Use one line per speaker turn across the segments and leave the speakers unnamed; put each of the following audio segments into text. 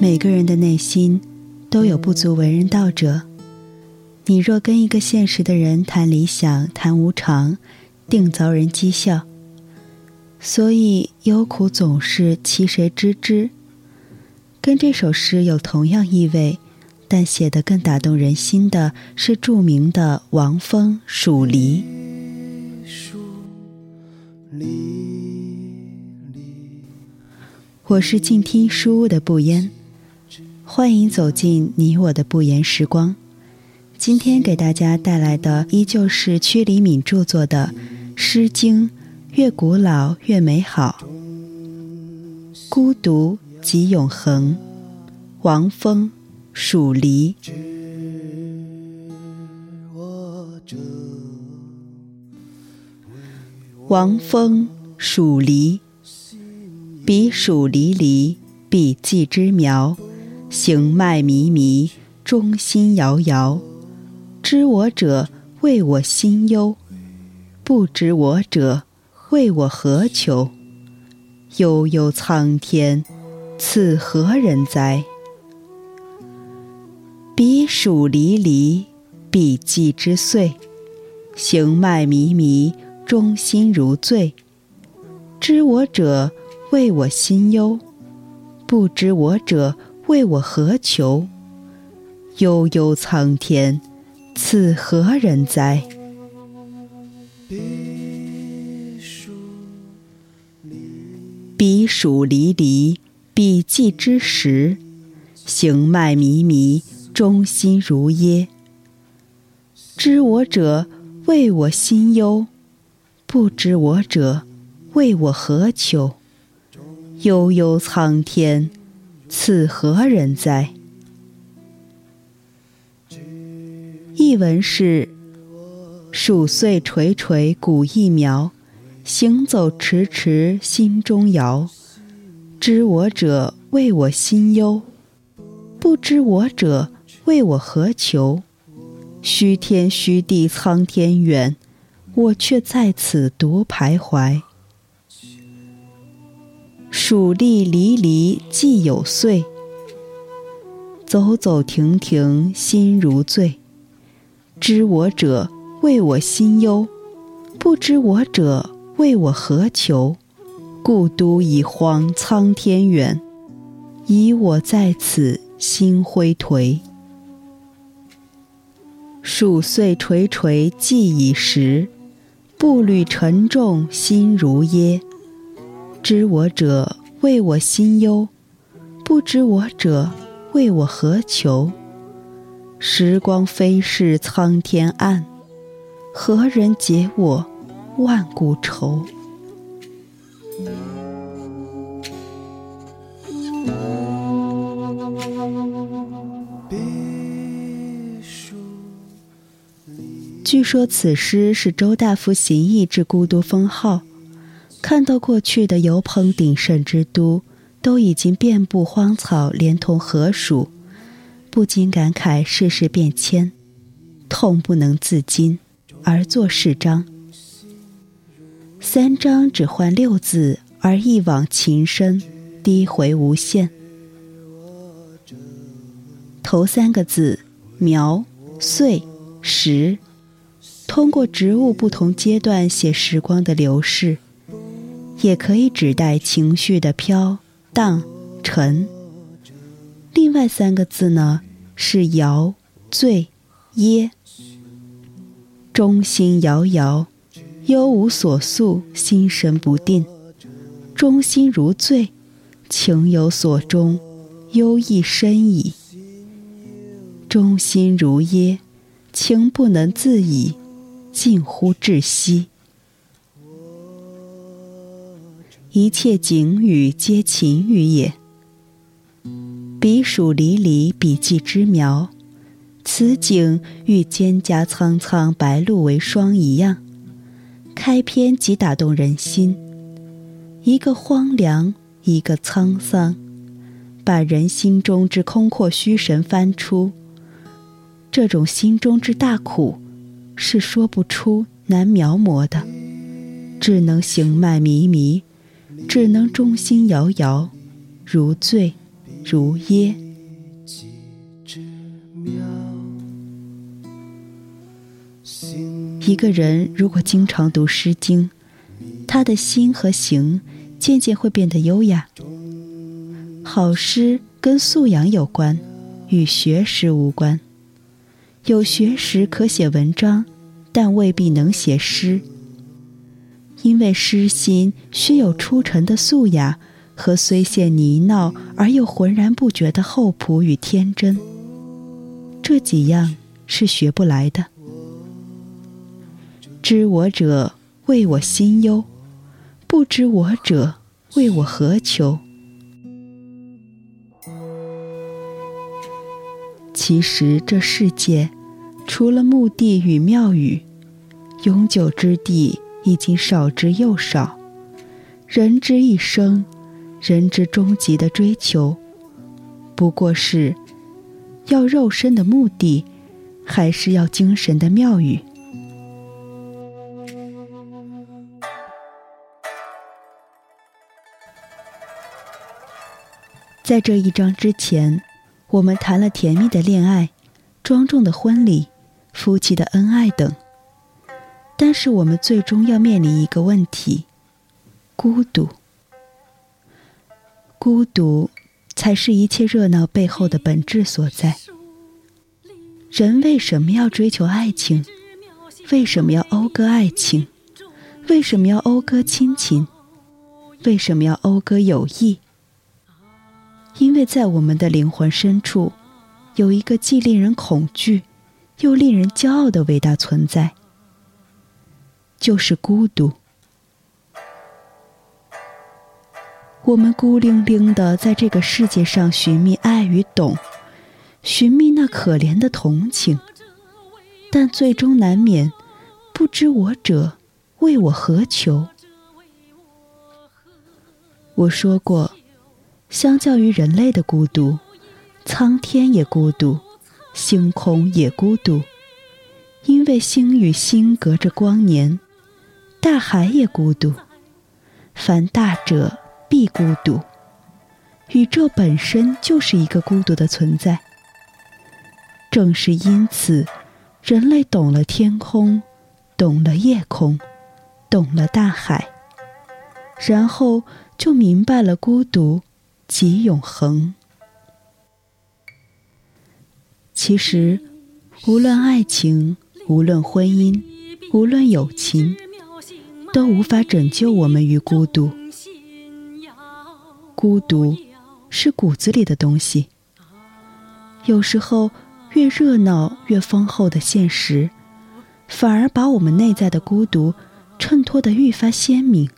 每个人的内心都有不足为人道者。你若跟一个现实的人谈理想、谈无常，定遭人讥笑。所以忧苦总是其谁知之？跟这首诗有同样意味，但写得更打动人心的是著名的王峰《蜀离》。我是静听书屋的不言，欢迎走进你我的不言时光。今天给大家带来的依旧是屈黎敏著作的《诗经》。越古老越美好，孤独即永恒。王峰，蜀离。王峰，蜀离。彼黍离离，彼稷之苗。行迈靡靡，中心摇摇。知我者，谓我心忧；不知我者。谓我何求？悠悠苍天，此何人哉？彼黍离离，彼稷之岁。行迈靡靡，中心如醉。知我者，谓我心忧；不知我者，谓我何求？悠悠苍天，此何人哉？彼黍离离，彼稷之实。行迈靡靡，中心如噎。知我者，谓我心忧；不知我者，谓我何求？悠悠苍天，此何人哉？译文是：黍穗垂垂，古意苗。行走迟迟，心中摇。知我者，谓我心忧；不知我者，谓我何求？虚天虚地，苍天远，我却在此独徘徊。黍粒离离，既有岁。走走停停，心如醉。知我者，谓我心忧；不知我者，为我何求？故都已荒，苍天远，以我在此心灰颓。黍穗垂垂，既已实；步履沉重，心如噎。知我者，谓我心忧；不知我者，谓我何求？时光飞逝，苍天暗，何人解我？万古愁。据说此诗是周大夫行义至故都封号，看到过去的油棚鼎盛之都都已经遍布荒草，连同河鼠，不禁感慨世事变迁，痛不能自禁，而作是章。三章只换六字，而一往情深，低回无限。头三个字“苗”“岁”“时”，通过植物不同阶段写时光的流逝，也可以指代情绪的飘荡沉。另外三个字呢，是“摇”“醉”“噎”，中心摇摇。忧无所诉，心神不定，中心如醉，情有所钟，忧意深矣。中心如噎，情不能自已，近乎窒息。一切景语皆情语也。彼黍离离，彼稷之苗。此景与蒹葭苍苍，白露为霜一样。开篇即打动人心，一个荒凉，一个沧桑，把人心中之空阔虚神翻出。这种心中之大苦，是说不出、难描摹的，只能行迈靡靡，只能中心摇摇，如醉如噎。一个人如果经常读《诗经》，他的心和行渐渐会变得优雅。好诗跟素养有关，与学识无关。有学识可写文章，但未必能写诗。因为诗心需有出尘的素雅和虽现泥淖而又浑然不觉的厚朴与天真，这几样是学不来的。知我者谓我心忧，不知我者谓我何求。其实这世界，除了墓地与庙宇，永久之地已经少之又少。人之一生，人之终极的追求，不过是要肉身的墓地，还是要精神的庙宇？在这一章之前，我们谈了甜蜜的恋爱、庄重的婚礼、夫妻的恩爱等。但是，我们最终要面临一个问题：孤独。孤独，才是一切热闹背后的本质所在。人为什么要追求爱情？为什么要讴歌爱情？为什么要讴歌亲情？为什么要讴歌友谊？因为在我们的灵魂深处，有一个既令人恐惧，又令人骄傲的伟大存在，就是孤独。我们孤零零的在这个世界上寻觅爱与懂，寻觅那可怜的同情，但最终难免不知我者为我何求。我说过。相较于人类的孤独，苍天也孤独，星空也孤独，因为星与星隔着光年；大海也孤独，凡大者必孤独。宇宙本身就是一个孤独的存在。正是因此，人类懂了天空，懂了夜空，懂了大海，然后就明白了孤独。即永恒。其实，无论爱情，无论婚姻，无论友情，都无法拯救我们于孤独。孤独是骨子里的东西。有时候，越热闹越丰厚的现实，反而把我们内在的孤独衬托得愈发鲜明。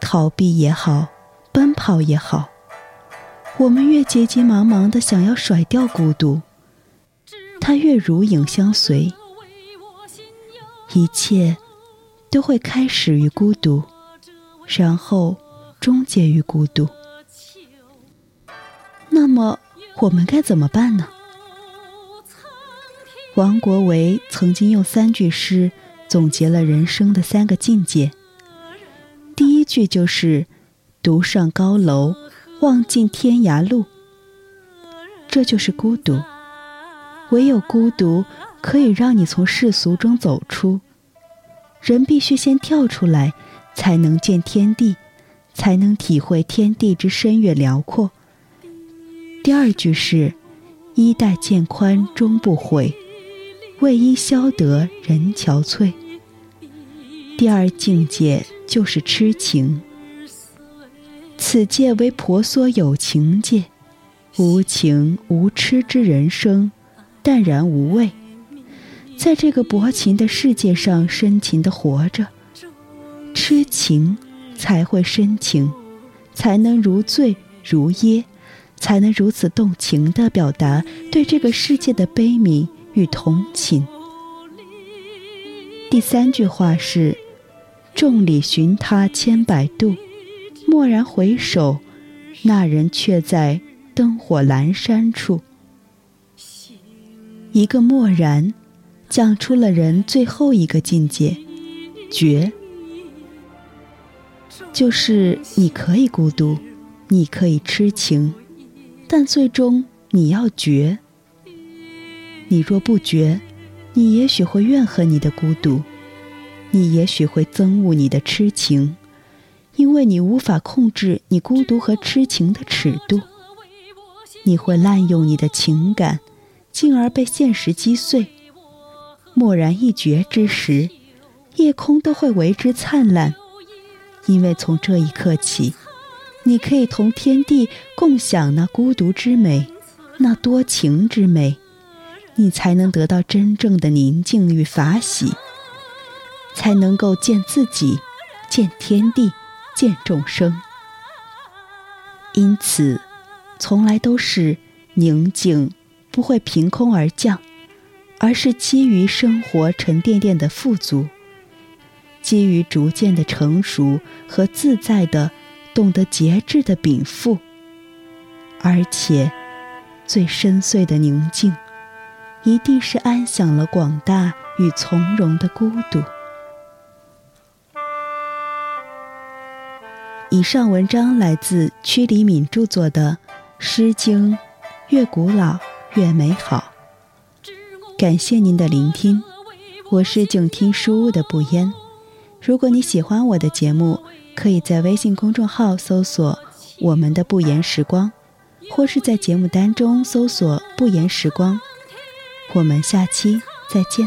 逃避也好。奔跑也好，我们越急急忙忙的想要甩掉孤独，它越如影相随。一切都会开始于孤独，然后终结于孤独。那么我们该怎么办呢？王国维曾经用三句诗总结了人生的三个境界。第一句就是。独上高楼，望尽天涯路。这就是孤独。唯有孤独，可以让你从世俗中走出。人必须先跳出来，才能见天地，才能体会天地之深远辽阔。第二句是：衣带渐宽终不悔，为伊消得人憔悴。第二境界就是痴情。此界为婆娑有情界，无情无痴之人生，淡然无味。在这个薄情的世界上，深情的活着，痴情才会深情，才能如醉如噎，才能如此动情地表达对这个世界的悲悯与同情。第三句话是：众里寻他千百度。蓦然回首，那人却在灯火阑珊处。一个蓦然，讲出了人最后一个境界——绝。就是你可以孤独，你可以痴情，但最终你要绝。你若不绝，你也许会怨恨你的孤独，你也许会憎恶你的痴情，因为你无法控制你孤独和痴情的尺度。你会滥用你的情感，进而被现实击碎。蓦然一绝之时，夜空都会为之灿烂，因为从这一刻起，你可以同天地共享那孤独之美，那多情之美，你才能得到真正的宁静与法喜，才能够见自己，见天地，见众生。因此，从来都是宁静不会凭空而降。而是基于生活沉甸甸的富足，基于逐渐的成熟和自在的懂得节制的禀赋，而且最深邃的宁静，一定是安享了广大与从容的孤独。以上文章来自屈黎敏著作的《诗经》，越古老越美好。感谢您的聆听，我是静听书屋的不言。如果你喜欢我的节目，可以在微信公众号搜索“我们的不言时光”，或是在节目单中搜索“不言时光”。我们下期再见。